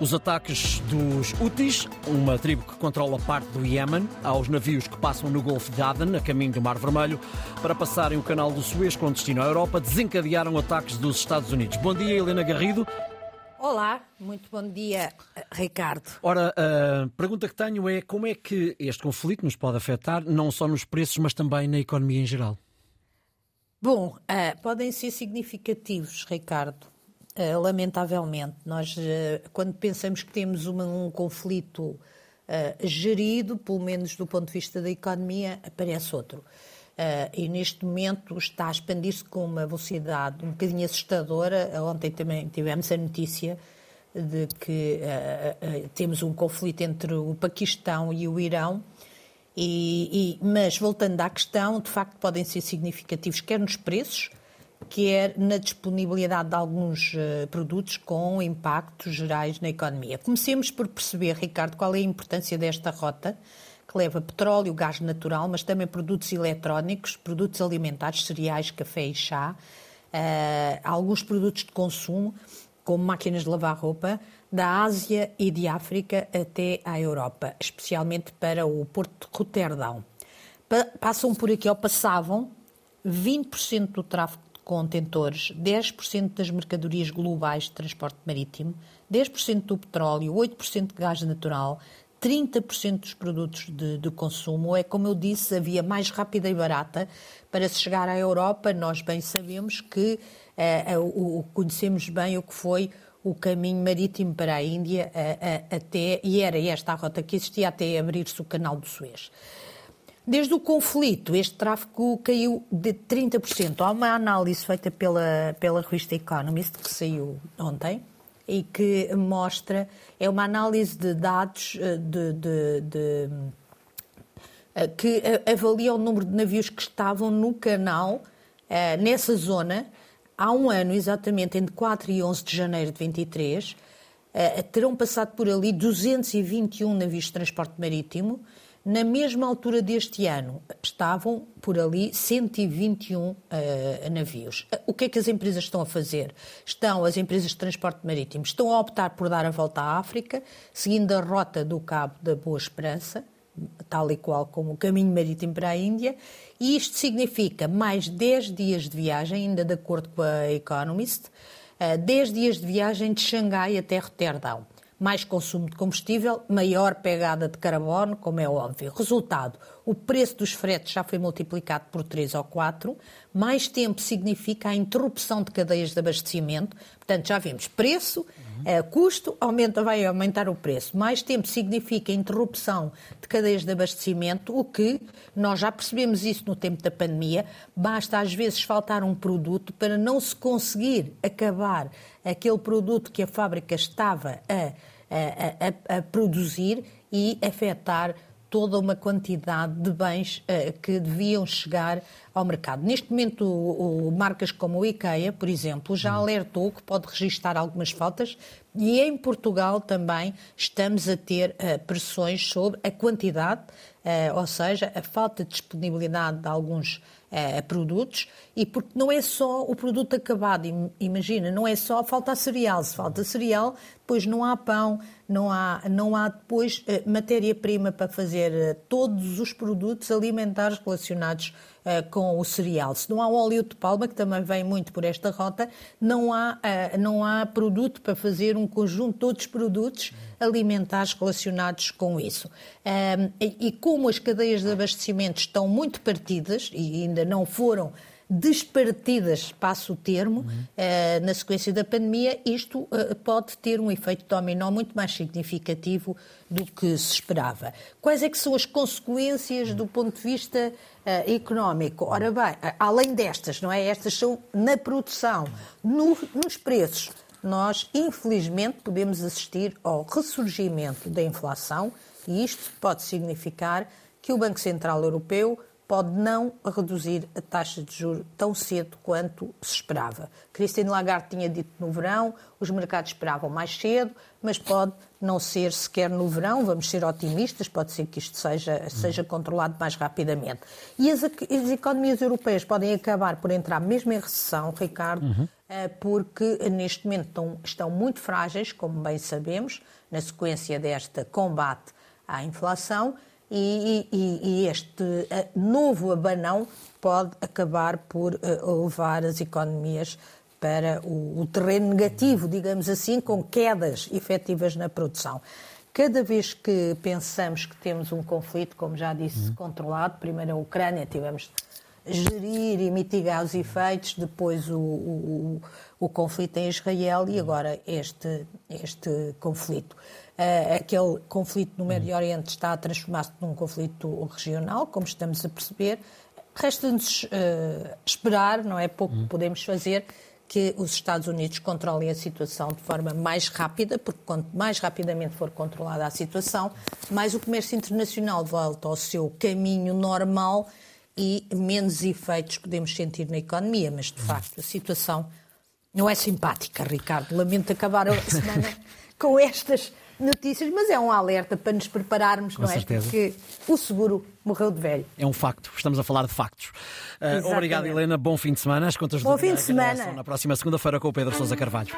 Os ataques dos Houthis, uma tribo que controla parte do Iémen, aos navios que passam no Golfo de Aden, a caminho do Mar Vermelho, para passarem o canal do Suez com destino à Europa, desencadearam ataques dos Estados Unidos. Bom dia, Helena Garrido. Olá, muito bom dia, Ricardo. Ora, a pergunta que tenho é como é que este conflito nos pode afetar, não só nos preços, mas também na economia em geral? Bom, uh, podem ser significativos, Ricardo. Uh, lamentavelmente, nós, uh, quando pensamos que temos uma, um conflito gerido, pelo menos do ponto de vista da economia, aparece outro. e neste momento está a expandir-se com uma velocidade um bocadinho assustadora. Ontem também tivemos a notícia de que temos um conflito entre o Paquistão e o Irão e, e, mas, voltando à questão, de facto podem ser significativos quer nos preços, quer na disponibilidade de alguns uh, produtos com impactos gerais na economia. Comecemos por perceber, Ricardo, qual é a importância desta rota, que leva petróleo, gás natural, mas também produtos eletrónicos, produtos alimentares, cereais, café e chá, uh, alguns produtos de consumo, como máquinas de lavar roupa, da Ásia e de África até à Europa, especialmente para o Porto de Roterdão. Passam por aqui, ou passavam, 20% do tráfego contentores, 10% das mercadorias globais de transporte marítimo, 10% do petróleo, 8% de gás natural, 30% dos produtos de, de, consumo. É como eu disse, a via mais rápida e barata para se chegar à Europa. Nós bem sabemos que uh, uh, uh, conhecemos bem o que foi o caminho marítimo para a Índia a, a, até, e era esta a rota que existia até abrir-se o canal do Suez. Desde o conflito, este tráfego caiu de 30%. Há uma análise feita pela, pela revista Economist, que saiu ontem, e que mostra, é uma análise de dados eh, de, de, de, eh, que avalia o número de navios que estavam no canal, eh, nessa zona, há um ano, exatamente entre 4 e 11 de janeiro de 23, eh, terão passado por ali 221 navios de transporte marítimo. Na mesma altura deste ano, estavam por ali 121 uh, eh, navios. O que é que as empresas estão a fazer? Estão, as empresas de transporte marítimo, estão a optar por dar a volta à África, seguindo a rota do Cabo da Boa Esperança, tal e qual como o caminho marítimo para a Índia, e isto significa mais 10 dias de viagem, ainda de acordo com a Economist, 10 eh, dias de viagem de Xangai até Roterdão. Mais consumo de combustível, maior pegada de carbono, como é óbvio. Resultado, o preço dos fretes já foi multiplicado por 3 ou 4, mais tempo significa a interrupção de cadeias de abastecimento, portanto já vimos preço, uhum. custo, aumenta, vai aumentar o preço. Mais tempo significa interrupção de cadeias de abastecimento, o que nós já percebemos isso no tempo da pandemia, basta às vezes faltar um produto para não se conseguir acabar aquele produto que a fábrica estava a, a, a, a produzir e afetar toda uma quantidade de bens uh, que deviam chegar ao mercado. Neste momento, o, o, marcas como o IKEA, por exemplo, já alertou que pode registrar algumas faltas e em Portugal também estamos a ter uh, pressões sobre a quantidade, uh, ou seja, a falta de disponibilidade de alguns uh, produtos e porque não é só o produto acabado, imagina, não é só falta cereal, se falta cereal, depois não há pão, não há, não há depois matéria-prima para fazer todos os produtos alimentares relacionados uh, com o cereal. Se não há óleo de palma, que também vem muito por esta rota, não há, não há produto para fazer um conjunto de outros produtos alimentares relacionados com isso. E, e como as cadeias de abastecimento estão muito partidas e ainda não foram despartidas, passo o termo, uhum. uh, na sequência da pandemia, isto uh, pode ter um efeito dominó muito mais significativo do que se esperava. Quais é que são as consequências do ponto de vista uh, económico? Ora bem, além destas, não é? Estas são na produção, no, nos preços. Nós, infelizmente, podemos assistir ao ressurgimento da inflação e isto pode significar que o Banco Central Europeu pode não reduzir a taxa de juros tão cedo quanto se esperava. Christine Lagarde tinha dito no verão, os mercados esperavam mais cedo, mas pode não ser sequer no verão, vamos ser otimistas, pode ser que isto seja, seja controlado mais rapidamente. E as, as economias europeias podem acabar por entrar mesmo em recessão, Ricardo, uhum. porque neste momento estão, estão muito frágeis, como bem sabemos, na sequência deste combate à inflação, e, e, e este novo abanão pode acabar por levar as economias para o, o terreno negativo, digamos assim, com quedas efetivas na produção. Cada vez que pensamos que temos um conflito, como já disse, uhum. controlado, primeiro a Ucrânia, tivemos gerir e mitigar os efeitos, depois o, o, o conflito em Israel e agora este, este conflito. Uh, aquele conflito no Médio Oriente está a transformar-se num conflito regional, como estamos a perceber. Resta-nos uh, esperar, não é pouco que podemos fazer, que os Estados Unidos controlem a situação de forma mais rápida, porque quanto mais rapidamente for controlada a situação, mais o comércio internacional volta ao seu caminho normal e menos efeitos podemos sentir na economia. Mas, de facto, a situação não é simpática, Ricardo. Lamento acabar a semana com estas notícias, mas é um alerta para nos prepararmos, Com não certeza. é? Porque o seguro morreu de velho. É um facto, estamos a falar de factos. Uh, obrigado, Helena. Bom fim de semana. As contas Bom do fim de semana. na próxima segunda-feira com o Pedro Sousa Carvalho.